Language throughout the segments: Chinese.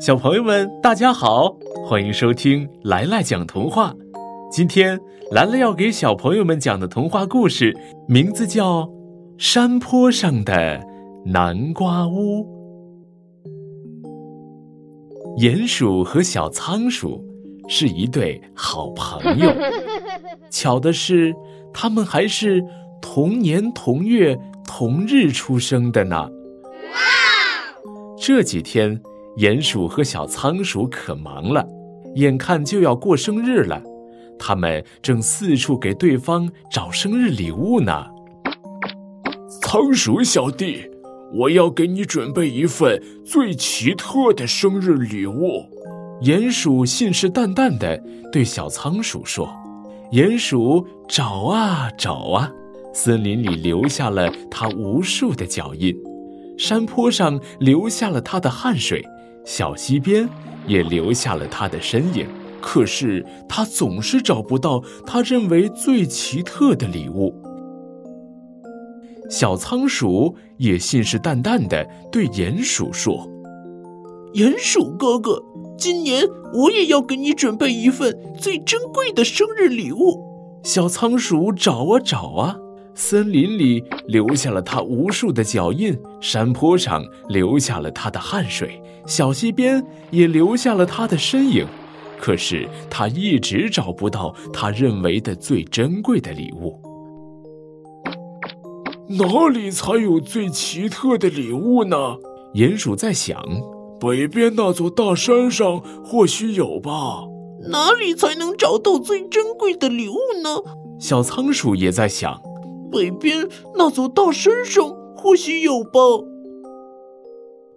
小朋友们，大家好，欢迎收听来来讲童话。今天兰兰要给小朋友们讲的童话故事，名字叫《山坡上的南瓜屋》。鼹鼠和小仓鼠是一对好朋友，巧的是，他们还是同年同月同日出生的呢。这几天。鼹鼠和小仓鼠可忙了，眼看就要过生日了，他们正四处给对方找生日礼物呢。仓鼠小弟，我要给你准备一份最奇特的生日礼物。鼹鼠信誓旦旦地对小仓鼠说：“鼹鼠找啊找啊，森林里留下了它无数的脚印，山坡上留下了它的汗水。”小溪边也留下了他的身影，可是他总是找不到他认为最奇特的礼物。小仓鼠也信誓旦旦地对鼹鼠说：“鼹鼠哥哥，今年我也要给你准备一份最珍贵的生日礼物。”小仓鼠找啊找啊。森林里留下了他无数的脚印，山坡上留下了他的汗水，小溪边也留下了他的身影。可是他一直找不到他认为的最珍贵的礼物。哪里才有最奇特的礼物呢？鼹鼠在想。北边那座大山上或许有吧。哪里才能找到最珍贵的礼物呢？小仓鼠也在想。北边那座大山上或许有吧。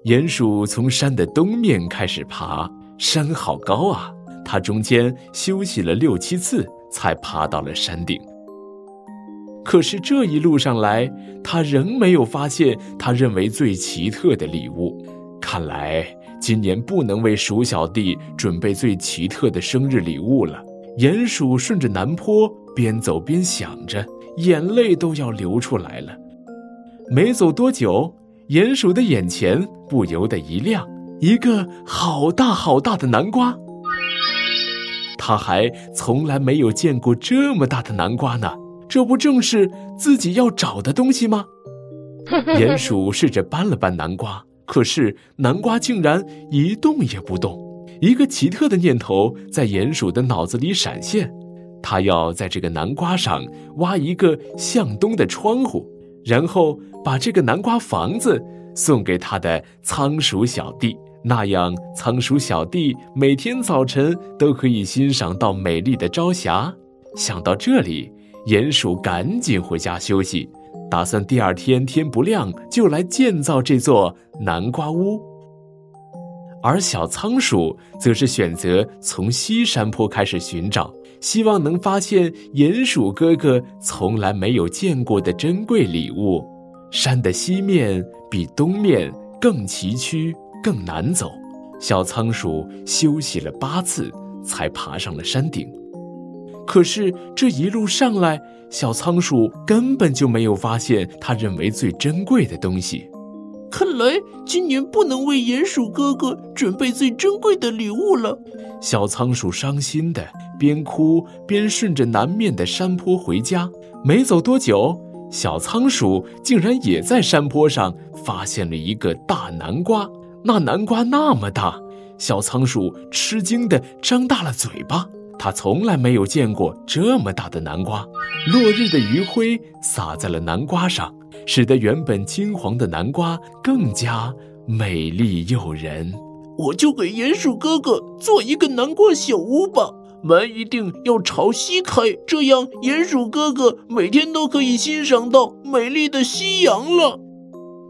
鼹鼠从山的东面开始爬，山好高啊！它中间休息了六七次，才爬到了山顶。可是这一路上来，他仍没有发现他认为最奇特的礼物。看来今年不能为鼠小弟准备最奇特的生日礼物了。鼹鼠顺着南坡边走边想着。眼泪都要流出来了。没走多久，鼹鼠的眼前不由得一亮，一个好大好大的南瓜。他还从来没有见过这么大的南瓜呢，这不正是自己要找的东西吗？鼹鼠试着搬了搬南瓜，可是南瓜竟然一动也不动。一个奇特的念头在鼹鼠的脑子里闪现。他要在这个南瓜上挖一个向东的窗户，然后把这个南瓜房子送给他的仓鼠小弟，那样仓鼠小弟每天早晨都可以欣赏到美丽的朝霞。想到这里，鼹鼠赶紧回家休息，打算第二天天不亮就来建造这座南瓜屋。而小仓鼠则是选择从西山坡开始寻找。希望能发现鼹鼠哥哥从来没有见过的珍贵礼物。山的西面比东面更崎岖、更难走。小仓鼠休息了八次，才爬上了山顶。可是这一路上来，小仓鼠根本就没有发现他认为最珍贵的东西。看来今年不能为鼹鼠哥哥准备最珍贵的礼物了。小仓鼠伤心的边哭边顺着南面的山坡回家。没走多久，小仓鼠竟然也在山坡上发现了一个大南瓜。那南瓜那么大，小仓鼠吃惊的张大了嘴巴。它从来没有见过这么大的南瓜。落日的余晖洒在了南瓜上。使得原本金黄的南瓜更加美丽诱人。我就给鼹鼠哥哥做一个南瓜小屋吧，门一定要朝西开，这样鼹鼠哥哥每天都可以欣赏到美丽的夕阳了。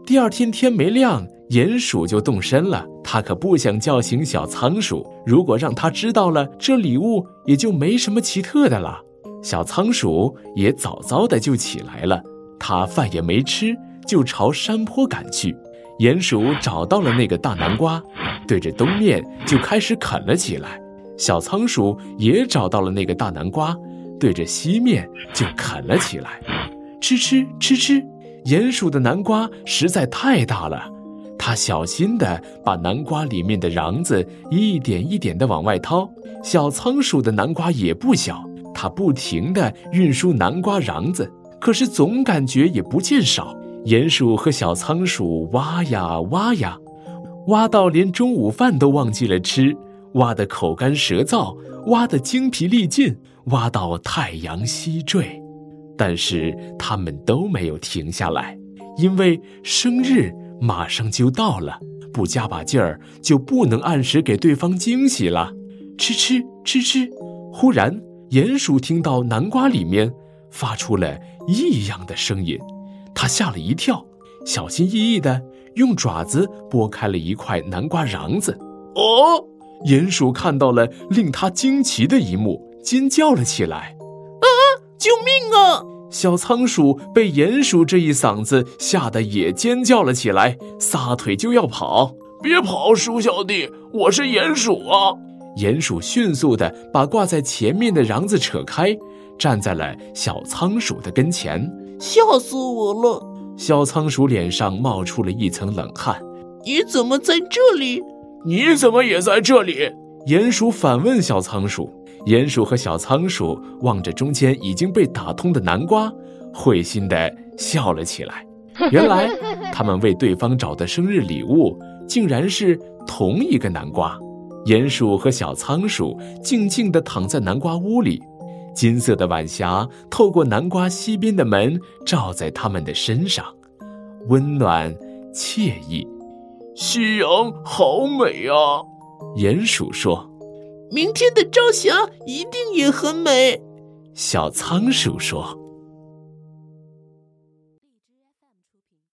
第二天天没亮，鼹鼠就动身了。他可不想叫醒小仓鼠，如果让他知道了，这礼物也就没什么奇特的了。小仓鼠也早早的就起来了。他饭也没吃，就朝山坡赶去。鼹鼠找到了那个大南瓜，对着东面就开始啃了起来。小仓鼠也找到了那个大南瓜，对着西面就啃了起来。吃吃吃吃，鼹鼠的南瓜实在太大了，它小心地把南瓜里面的瓤子一点一点地往外掏。小仓鼠的南瓜也不小，它不停地运输南瓜瓤子，可是总感觉也不见少。鼹鼠和小仓鼠挖呀挖呀，挖到连中午饭都忘记了吃，挖得口干舌燥，挖得精疲力尽，挖到太阳西坠。但是他们都没有停下来，因为生日马上就到了，不加把劲儿就不能按时给对方惊喜了。吃吃吃吃，忽然鼹鼠听到南瓜里面发出了异样的声音。他吓了一跳，小心翼翼地用爪子拨开了一块南瓜瓤子。哦，鼹鼠看到了令他惊奇的一幕，尖叫了起来：“啊，救命啊！”小仓鼠被鼹鼠这一嗓子吓得也尖叫了起来，撒腿就要跑。别跑，鼠小弟，我是鼹鼠啊！鼹鼠迅速地把挂在前面的瓤子扯开，站在了小仓鼠的跟前。吓死我了！小仓鼠脸上冒出了一层冷汗。你怎么在这里？你怎么也在这里？鼹鼠反问小仓鼠。鼹鼠和小仓鼠望着中间已经被打通的南瓜，会心的笑了起来。原来，他们为对方找的生日礼物竟然是同一个南瓜。鼹鼠和小仓鼠静静的躺在南瓜屋里。金色的晚霞透过南瓜西边的门，照在他们的身上，温暖惬意。夕阳好美啊！鼹鼠说：“明天的朝霞一定也很美。”小仓鼠说。